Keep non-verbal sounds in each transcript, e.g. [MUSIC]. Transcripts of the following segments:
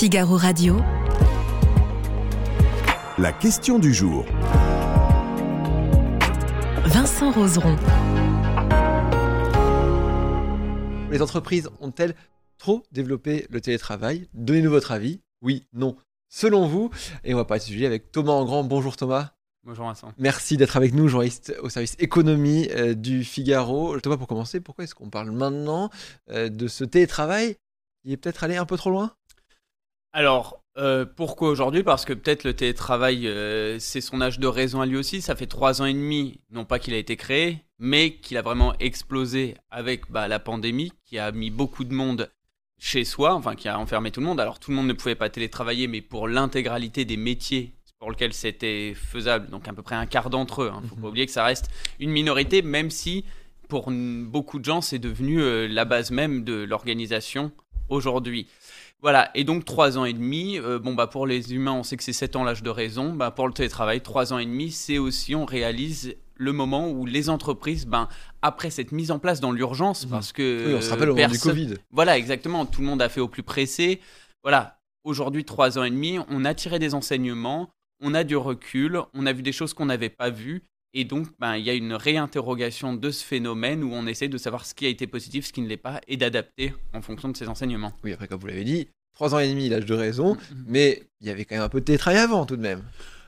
Figaro Radio. La question du jour. Vincent Roseron. Les entreprises ont-elles trop développé le télétravail? Donnez-nous votre avis. Oui, non. Selon vous, et on va parler de ce sujet avec Thomas Engrand. Bonjour Thomas. Bonjour Vincent. Merci d'être avec nous, journaliste au service économie euh, du Figaro. Thomas, pour commencer, pourquoi est-ce qu'on parle maintenant euh, de ce télétravail qui est peut-être allé un peu trop loin? Alors, euh, pourquoi aujourd'hui? Parce que peut-être le télétravail, euh, c'est son âge de raison à lui aussi. Ça fait trois ans et demi, non pas qu'il a été créé, mais qu'il a vraiment explosé avec bah, la pandémie, qui a mis beaucoup de monde chez soi, enfin qui a enfermé tout le monde. Alors tout le monde ne pouvait pas télétravailler, mais pour l'intégralité des métiers pour lesquels c'était faisable, donc à peu près un quart d'entre eux. Il ne faut Mhm. pas oublier que ça reste une minorité, même si pour beaucoup de gens, c'est devenu euh, la base même de l'organisation aujourd'hui. Voilà, et donc trois ans et demi, euh, bon bah pour les humains on sait que c'est sept ans l'âge de raison, bah pour le télétravail, trois ans et demi, c'est aussi on réalise le moment où les entreprises, ben, après cette mise en place dans l'urgence, Mhm. parce que Oui, on se rappelle au moment du Covid. voilà, exactement. Tout le monde a fait au plus pressé. Voilà. Aujourd'hui, trois ans et demi, on a tiré des enseignements, on a du recul, on a vu des choses qu'on n'avait pas vues. Et donc, ben, il y a une réinterrogation de ce phénomène où on essaie de savoir ce qui a été positif, ce qui ne l'est pas, et d'adapter en fonction de ces enseignements. Oui, après, comme vous l'avez dit, trois ans et demi, l'âge de raison, Mhm. mais il y avait quand même un peu de télétravail avant tout de même.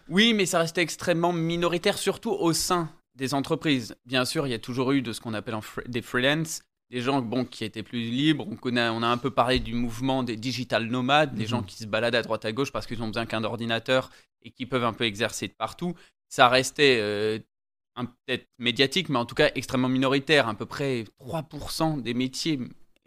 Oui, mais ça restait extrêmement minoritaire, surtout au sein des entreprises. Bien sûr, il y a toujours eu de ce qu'on appelle des freelance, des gens bon, qui étaient plus libres. On, connaît, on a un peu parlé du mouvement des digital nomades, des Mhm. gens qui se baladent à droite à gauche parce qu'ils ont besoin qu'un ordinateur et qui peuvent un peu exercer de partout. Ça restait euh, peut-être médiatique, mais en tout cas extrêmement minoritaire. À peu près 3% des métiers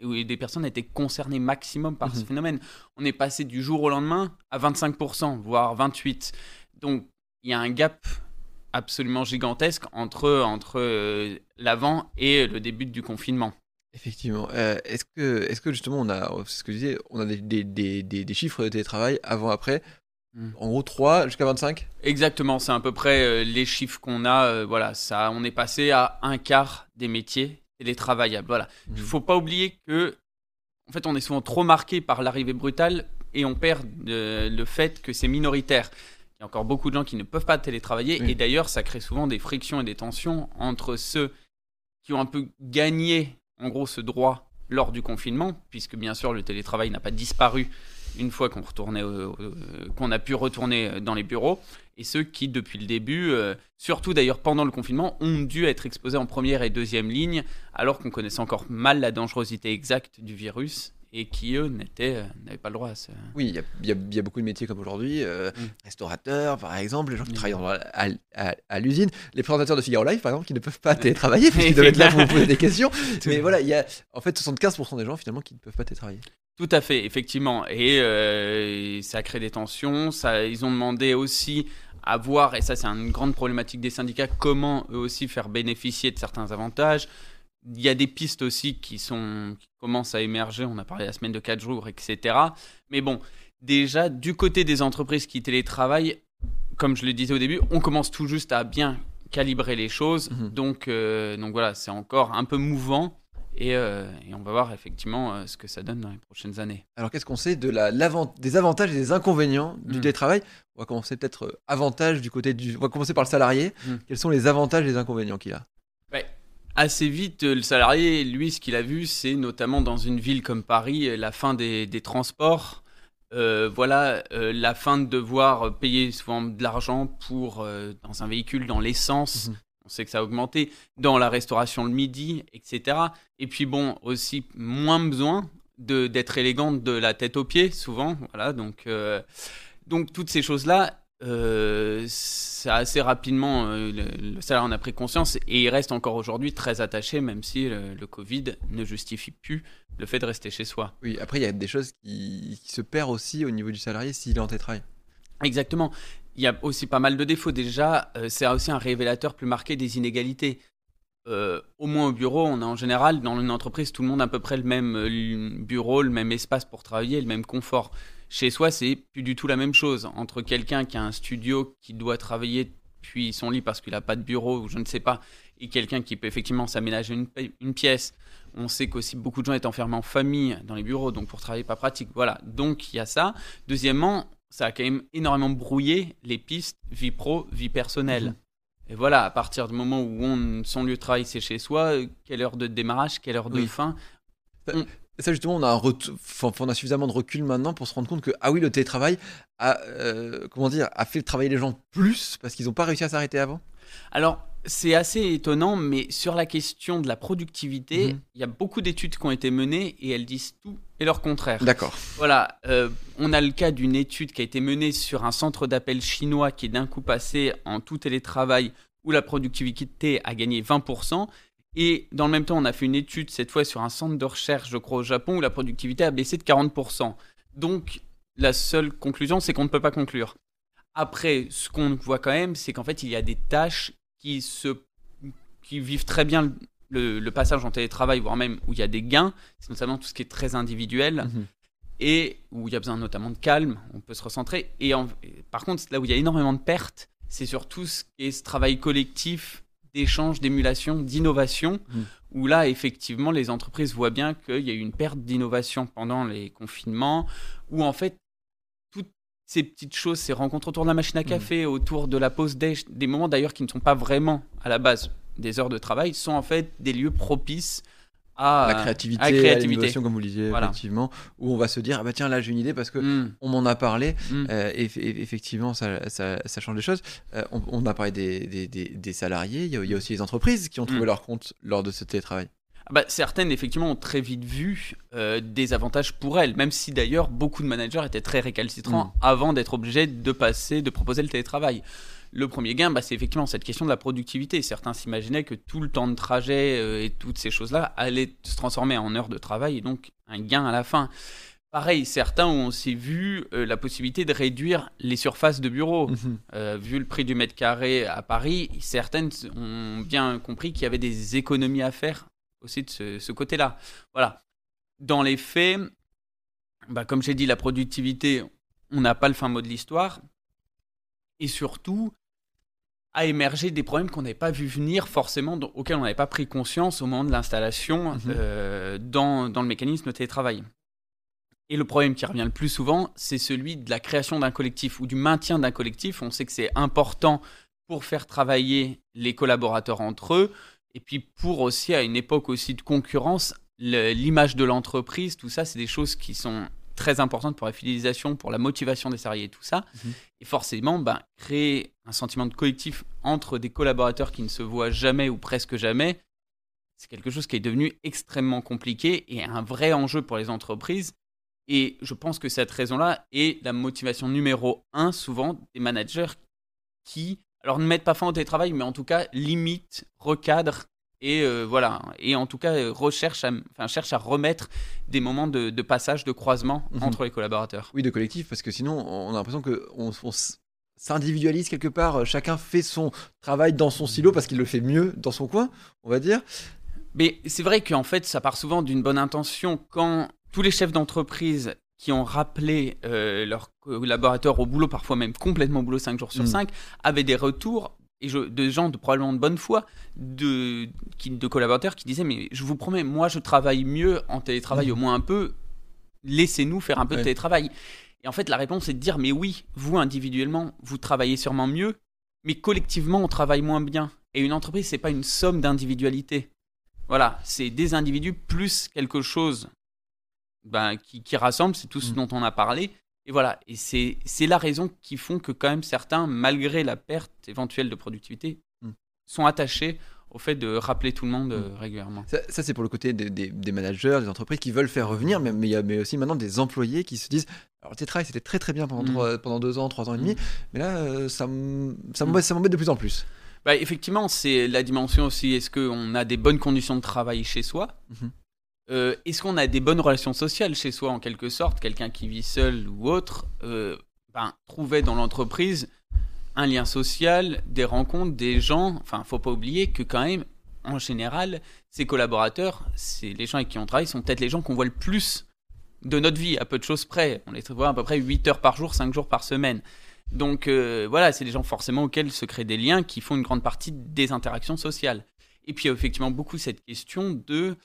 où des personnes étaient concernées maximum par ce Mhm. phénomène. On est passé du jour au lendemain à 25%, voire 28%. Donc, il y a un gap absolument gigantesque entre, entre euh, l'avant et le début du confinement. Effectivement. Euh, est-ce que, est-ce que justement on a, c'est ce que je disais, on a des, des, des, des- des chiffres de télétravail avant, après, Mm. en gros 3 jusqu'à 25 Exactement, c'est à peu près euh, les chiffres qu'on a. euh, voilà, ça, on est passé à un quart des métiers télétravaillables. Voilà. Il Mhm. faut pas oublier que, en fait, on est souvent trop marqué par l'arrivée brutale et on perd euh, le fait que c'est minoritaire. Il y a encore beaucoup de gens qui ne peuvent pas télétravailler Oui. et d'ailleurs, ça crée souvent des frictions et des tensions entre ceux qui ont un peu gagné, en gros, ce droit lors du confinement, puisque bien sûr, le télétravail n'a pas disparu une fois qu'on a pu retourner dans les bureaux, et ceux qui, depuis le début, euh, surtout d'ailleurs pendant le confinement, ont dû être exposés en première et deuxième ligne, alors qu'on connaissait encore mal la dangerosité exacte du virus, et qui, eux, euh, n'avaient pas le droit à ce... Oui, il y a, y y beaucoup de métiers comme aujourd'hui, euh, Mm. restaurateurs par exemple, les gens qui travaillent à, à- à l'usine, les présentateurs de Figaro Live par exemple qui ne peuvent pas [LAUGHS] télétravailler parce qu'ils doivent être là pour vous poser des questions. [LAUGHS] Mais voilà, il y a en fait 75% des gens finalement qui ne peuvent pas télétravailler. Tout à fait, effectivement. Et euh, ça crée des tensions. Ça, ils ont demandé aussi à voir, et ça c'est une grande problématique des syndicats, comment eux aussi faire bénéficier de certains avantages. Il y a des pistes aussi qui, sont, qui commencent à émerger. On a parlé la semaine de 4 jours, etc. Mais bon, déjà, du côté des entreprises qui télétravaillent, comme je le disais au début, on commence tout juste à bien calibrer les choses. Mhm. Donc, euh, donc voilà, c'est encore un peu mouvant. Et, euh, et on va voir effectivement euh, ce que ça donne dans les prochaines années. Alors qu'est-ce qu'on sait de la, des avantages et des inconvénients du Mm. télétravail? On va commencer peut-être euh, avantages du côté du. On va commencer par le salarié. Mm. Quels sont les avantages et les inconvénients qu'il a? Assez vite, euh, le salarié, lui, ce qu'il a vu, c'est notamment dans une ville comme Paris, euh, la fin des, des transports. Euh, voilà, euh, la fin de devoir payer souvent de l'argent pour euh, dans un véhicule, dans l'essence. Mhm. On sait que ça a augmenté dans la restauration le midi, etc. Et puis bon, aussi moins besoin d'être élégante de la tête aux pieds, souvent. Voilà, donc donc toutes ces choses-là, euh, ça assez rapidement, euh, le, le salaire en a pris conscience et il reste encore aujourd'hui très attaché, même si le, le Covid ne justifie plus le fait de rester chez soi. Oui, après il y a des choses qui, qui se perdent aussi au niveau du salarié s'il est en télétravail. Exactement. Il y a aussi pas mal de défauts. Déjà, euh, c'est aussi un révélateur plus marqué des inégalités. Euh, au moins au bureau, on a en général, dans une entreprise, tout le monde a à peu près le même euh, bureau, le même espace pour travailler, le même confort. Chez soi, c'est plus du tout la même chose. Entre quelqu'un qui a un studio, qui doit travailler depuis son lit parce qu'il n'a pas de bureau ou je ne sais pas, et quelqu'un qui peut effectivement s'aménager une, pi- une pièce. On sait qu'aussi beaucoup de gens étaient enfermés en famille dans les bureaux, donc pour travailler pas pratique. Voilà, donc il y a ça. Deuxièmement, ça a quand même énormément brouillé les pistes vie pro, vie personnelle. Mhm. Et voilà, à partir du moment où on, son lieu de travail c'est chez soi, quelle heure de démarrage, quelle heure de Oui. fin. Et ça, justement, on a, un ret- enfin, on a suffisamment de recul maintenant pour se rendre compte que, ah oui, le télétravail a, euh, comment dire, a fait travailler les gens plus parce qu'ils n'ont pas réussi à s'arrêter avant? Alors, c'est assez étonnant, mais sur la question de la productivité, Mhm. il y a beaucoup d'études qui ont été menées et elles disent tout et leur contraire. D'accord. Voilà, euh, on a le cas d'une étude qui a été menée sur un centre d'appel chinois qui est d'un coup passé en tout télétravail où la productivité a gagné 20%. Et dans le même temps, on a fait une étude cette fois sur un centre de recherche, je crois, au Japon, où la productivité a baissé de 40%. Donc, la seule conclusion, c'est qu'on ne peut pas conclure. Après, ce qu'on voit quand même, c'est qu'en fait, il y a des tâches qui, se, qui vivent très bien le, le- passage en télétravail, voire même où il y a des gains. C'est notamment tout ce qui est très individuel Mhm. et où il y a besoin notamment de calme, on peut se recentrer. Et, en- et par contre, là où il y a énormément de pertes, c'est sur tout ce qui est ce travail collectif, d'échange, d'émulation, d'innovation, Mhm. où là, effectivement, les entreprises voient bien qu'il y a eu une perte d'innovation pendant les confinements, où en fait, toutes ces petites choses, ces rencontres autour de la machine à café, autour de la pause déj, des moments d'ailleurs qui ne sont pas vraiment à la base des heures de travail, sont en fait des lieux propices à la créativité, à à créativité. l'innovation, comme vous le disiez, Voilà. effectivement, où on va se dire, ah bah tiens, là j'ai une idée parce que Mm, on m'en a parlé, mm. euh, et, et- effectivement, ça, ça- ça change les choses. Euh, on, on a parlé des, des- des- des salariés, il y, a, il y a aussi les entreprises qui ont trouvé Mm. leur compte lors de ce télétravail. Ah bah, certaines, effectivement, ont très vite vu euh, des avantages pour elles, même si d'ailleurs beaucoup de managers étaient très récalcitrants avant d'être obligés de passer, de proposer le télétravail. Le premier gain, bah, c'est effectivement cette question de la productivité. Certains s'imaginaient que tout le temps de trajet euh, et toutes ces choses-là allaient se transformer en heures de travail et donc un gain à la fin. Pareil, certains ont aussi vu euh, la possibilité de réduire les surfaces de bureaux. Mhm. Euh, vu le prix du mètre carré à Paris, certaines ont bien compris qu'il y avait des économies à faire aussi de ce, ce côté-là. Voilà. Dans les faits, bah, comme j'ai dit, la productivité, on n'a pas le fin mot de l'histoire. Et surtout, a émergé des problèmes qu'on n'avait pas vu venir forcément, auxquels on n'avait pas pris conscience au moment de l'installation Mhm. euh, dans, dans le mécanisme de télétravail. Et le problème qui revient le plus souvent, c'est celui de la création d'un collectif ou du maintien d'un collectif. On sait que c'est important pour faire travailler les collaborateurs entre eux, et puis pour aussi, à une époque aussi de concurrence, l'image de l'entreprise, tout ça, c'est des choses qui sont très importantes pour la fidélisation, pour la motivation des salariés et tout ça. Mhm. Et forcément, ben, créer un sentiment de collectif entre des collaborateurs qui ne se voient jamais ou presque jamais, c'est quelque chose qui est devenu extrêmement compliqué et un vrai enjeu pour les entreprises. Et je pense que cette raison-là est la motivation numéro un, souvent, des managers qui, alors ne mettent pas fin au télétravail, mais en tout cas limitent, recadrent et euh, voilà, et en tout cas euh, recherchent à, enfin, cherchent à remettre des moments de, de passage, de croisement Mhm. entre les collaborateurs. Oui, de collectif, parce que sinon, on a l'impression qu'on on s'individualise quelque part. euh, Chacun fait son travail dans son silo parce qu'il le fait mieux dans son coin, on va dire. Mais c'est vrai qu'en fait, ça part souvent d'une bonne intention quand tous les chefs d'entreprise qui ont rappelé euh, leurs collaborateurs au boulot, parfois même complètement au boulot 5 jours sur Mm. 5, avaient des retours et je- de gens de probablement de bonne foi, de, qui, de collaborateurs qui disaient Mais je vous promets, moi je travaille mieux en télétravail au moins un peu, laissez-nous faire un peu Ouais. de télétravail. Et en fait, la réponse est de dire Mais oui, vous individuellement, vous travaillez sûrement mieux, mais collectivement, on travaille moins bien. Et une entreprise, c'est pas une somme d'individualité. Voilà, c'est des individus plus quelque chose ben, qui, qui rassemble, c'est tout ce Mm. dont on a parlé. Et voilà, et c'est la raison qui font que quand même certains, malgré la perte éventuelle de productivité, Mm. sont attachés au fait de rappeler tout le monde euh, Mm. régulièrement. Ça, ça, c'est pour le côté des, des- des managers, des entreprises qui veulent faire revenir, mais mais il y a mais aussi maintenant des employés qui se disent alors le télétravail c'était très très bien pendant, Mm. trois- pendant deux ans, trois ans et demi, mais là euh, ça m- ça m'embête ça m'embête de plus en plus. Bah, effectivement, c'est la dimension aussi, est-ce qu'on a des bonnes conditions de travail chez soi? Mhm. Euh, Est-ce qu'on a des bonnes relations sociales chez soi en quelque sorte Quelqu'un qui vit seul ou autre euh, ben, trouvait dans l'entreprise un lien social, des rencontres, des gens? Enfin, faut pas oublier que quand même, en général, ces collaborateurs, c'est les gens avec qui on travaille, sont peut-être les gens qu'on voit le plus de notre vie, à peu de choses près. On les voit à peu près 8 heures par jour, 5 jours par semaine. Donc euh, voilà, c'est des gens forcément auxquels se créent des liens qui font une grande partie des interactions sociales. Et puis il y a effectivement beaucoup cette question de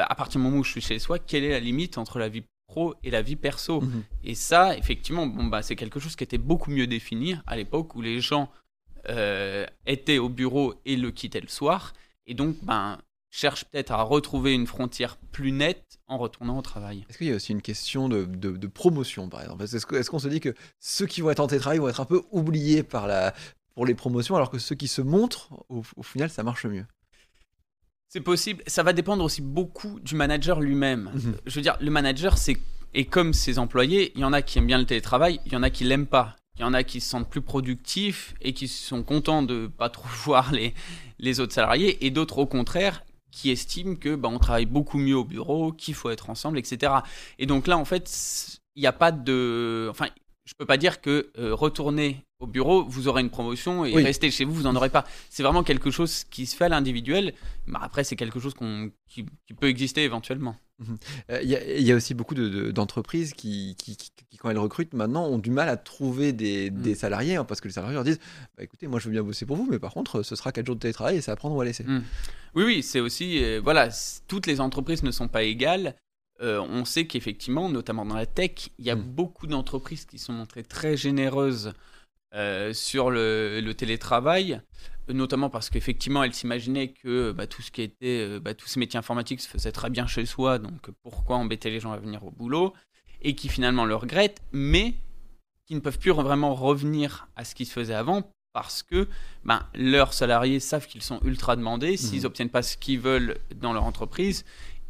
à partir du moment où je suis chez soi, quelle est la limite entre la vie pro et la vie perso? Mhm. Et ça, effectivement, bon, bah, c'est quelque chose qui était beaucoup mieux défini à l'époque où les gens euh, étaient au bureau et le quittaient le soir. Et donc, ben, cherchent peut-être à retrouver une frontière plus nette en retournant au travail. Est-ce qu'il y a aussi une question de, de- de promotion, par exemple? Est-ce qu'on se dit que ceux qui vont être en télétravail vont être un peu oubliés par la, pour les promotions, alors que ceux qui se montrent, au, au final, ça marche mieux? C'est possible. Ça va dépendre aussi beaucoup du manager lui-même. Mhm. Je veux dire, le manager, c'est et comme ses employés, il y en a qui aiment bien le télétravail, il y en a qui l'aiment pas. Il y en a qui se sentent plus productifs et qui sont contents de pas trop [LAUGHS] voir les, les autres salariés, et d'autres au contraire qui estiment que bah, on travaille beaucoup mieux au bureau, qu'il faut être ensemble, etc. Et donc là, en fait, il n'y a pas de, enfin, je peux pas dire que euh, retourner au bureau, vous aurez une promotion et Oui. rester chez vous, vous en aurez pas. C'est vraiment quelque chose qui se fait à l'individuel. Mais après, c'est quelque chose qui, qui peut exister éventuellement. Euh, Il y, a- il y a aussi beaucoup de- de- d'entreprises qui, qui, qui- qui, quand elles recrutent maintenant, ont du mal à trouver des, Mm. des salariés, hein, parce que les salariés leur disent bah, écoutez, moi je veux bien bosser pour vous, mais par contre, ce sera 4 jours de télétravail et c'est à prendre ou à laisser. Mm. Oui, oui, c'est aussi, euh, voilà, toutes les entreprises ne sont pas égales. Euh, on sait qu'effectivement, notamment dans la tech, il y a Mm. beaucoup d'entreprises qui sont montrées très généreuses euh, sur le, le télétravail, notamment parce qu'effectivement, elles s'imaginaient que bah, tout ce qui était, euh, bah, tous ces métiers informatiques se faisaient très bien chez soi, donc pourquoi embêter les gens à venir au boulot, et qui finalement le regrettent, mais qui ne peuvent plus vraiment revenir à ce qui se faisait avant parce que ben, leurs salariés savent qu'ils sont ultra demandés. S'ils n'obtiennent pas ce qu'ils veulent dans leur entreprise,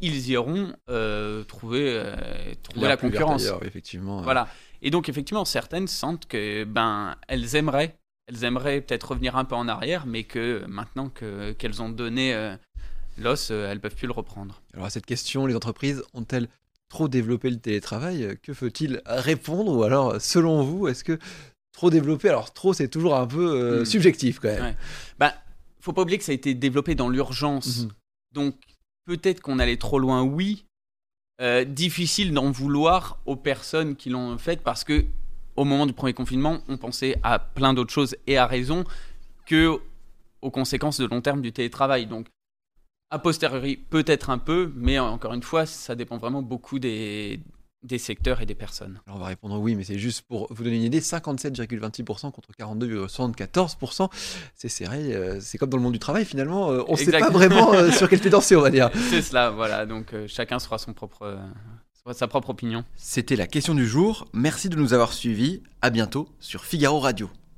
ils iront euh, trouver, euh, trouver la concurrence. ailleurs, effectivement. Voilà. Et donc, effectivement, certaines sentent que ben, elles aimeraient, elles aimeraient peut-être revenir un peu en arrière, mais que maintenant que, qu'elles ont donné euh, l'os, euh, elles peuvent plus le reprendre. Alors à cette question, les entreprises ont-elles trop développé le télétravail? Que faut-il répondre? Ou alors, selon vous, est-ce que trop développé? Alors trop, c'est toujours un peu euh, Mm. subjectif quand même. Ouais. Ben, faut pas oublier que ça a été développé dans l'urgence. Mhm. Donc, peut-être qu'on allait trop loin, oui. Euh, difficile d'en vouloir aux personnes qui l'ont fait parce que, au moment du premier confinement, on pensait à plein d'autres choses et à raison que aux conséquences de long terme du télétravail. Donc, a posteriori, peut-être un peu, mais encore une fois, ça dépend vraiment beaucoup des, des secteurs et des personnes. Alors on va répondre oui, mais c'est juste pour vous donner une idée 57,26% contre 42,74%. C'est serré, euh, c'est comme dans le monde du travail finalement. euh, on ne sait pas vraiment euh, [LAUGHS] sur quel pied danser, on va dire. C'est cela, voilà. Donc, chacun sera son propre, sa propre opinion. C'était la question du jour. Merci de nous avoir suivis. À bientôt sur Figaro Radio.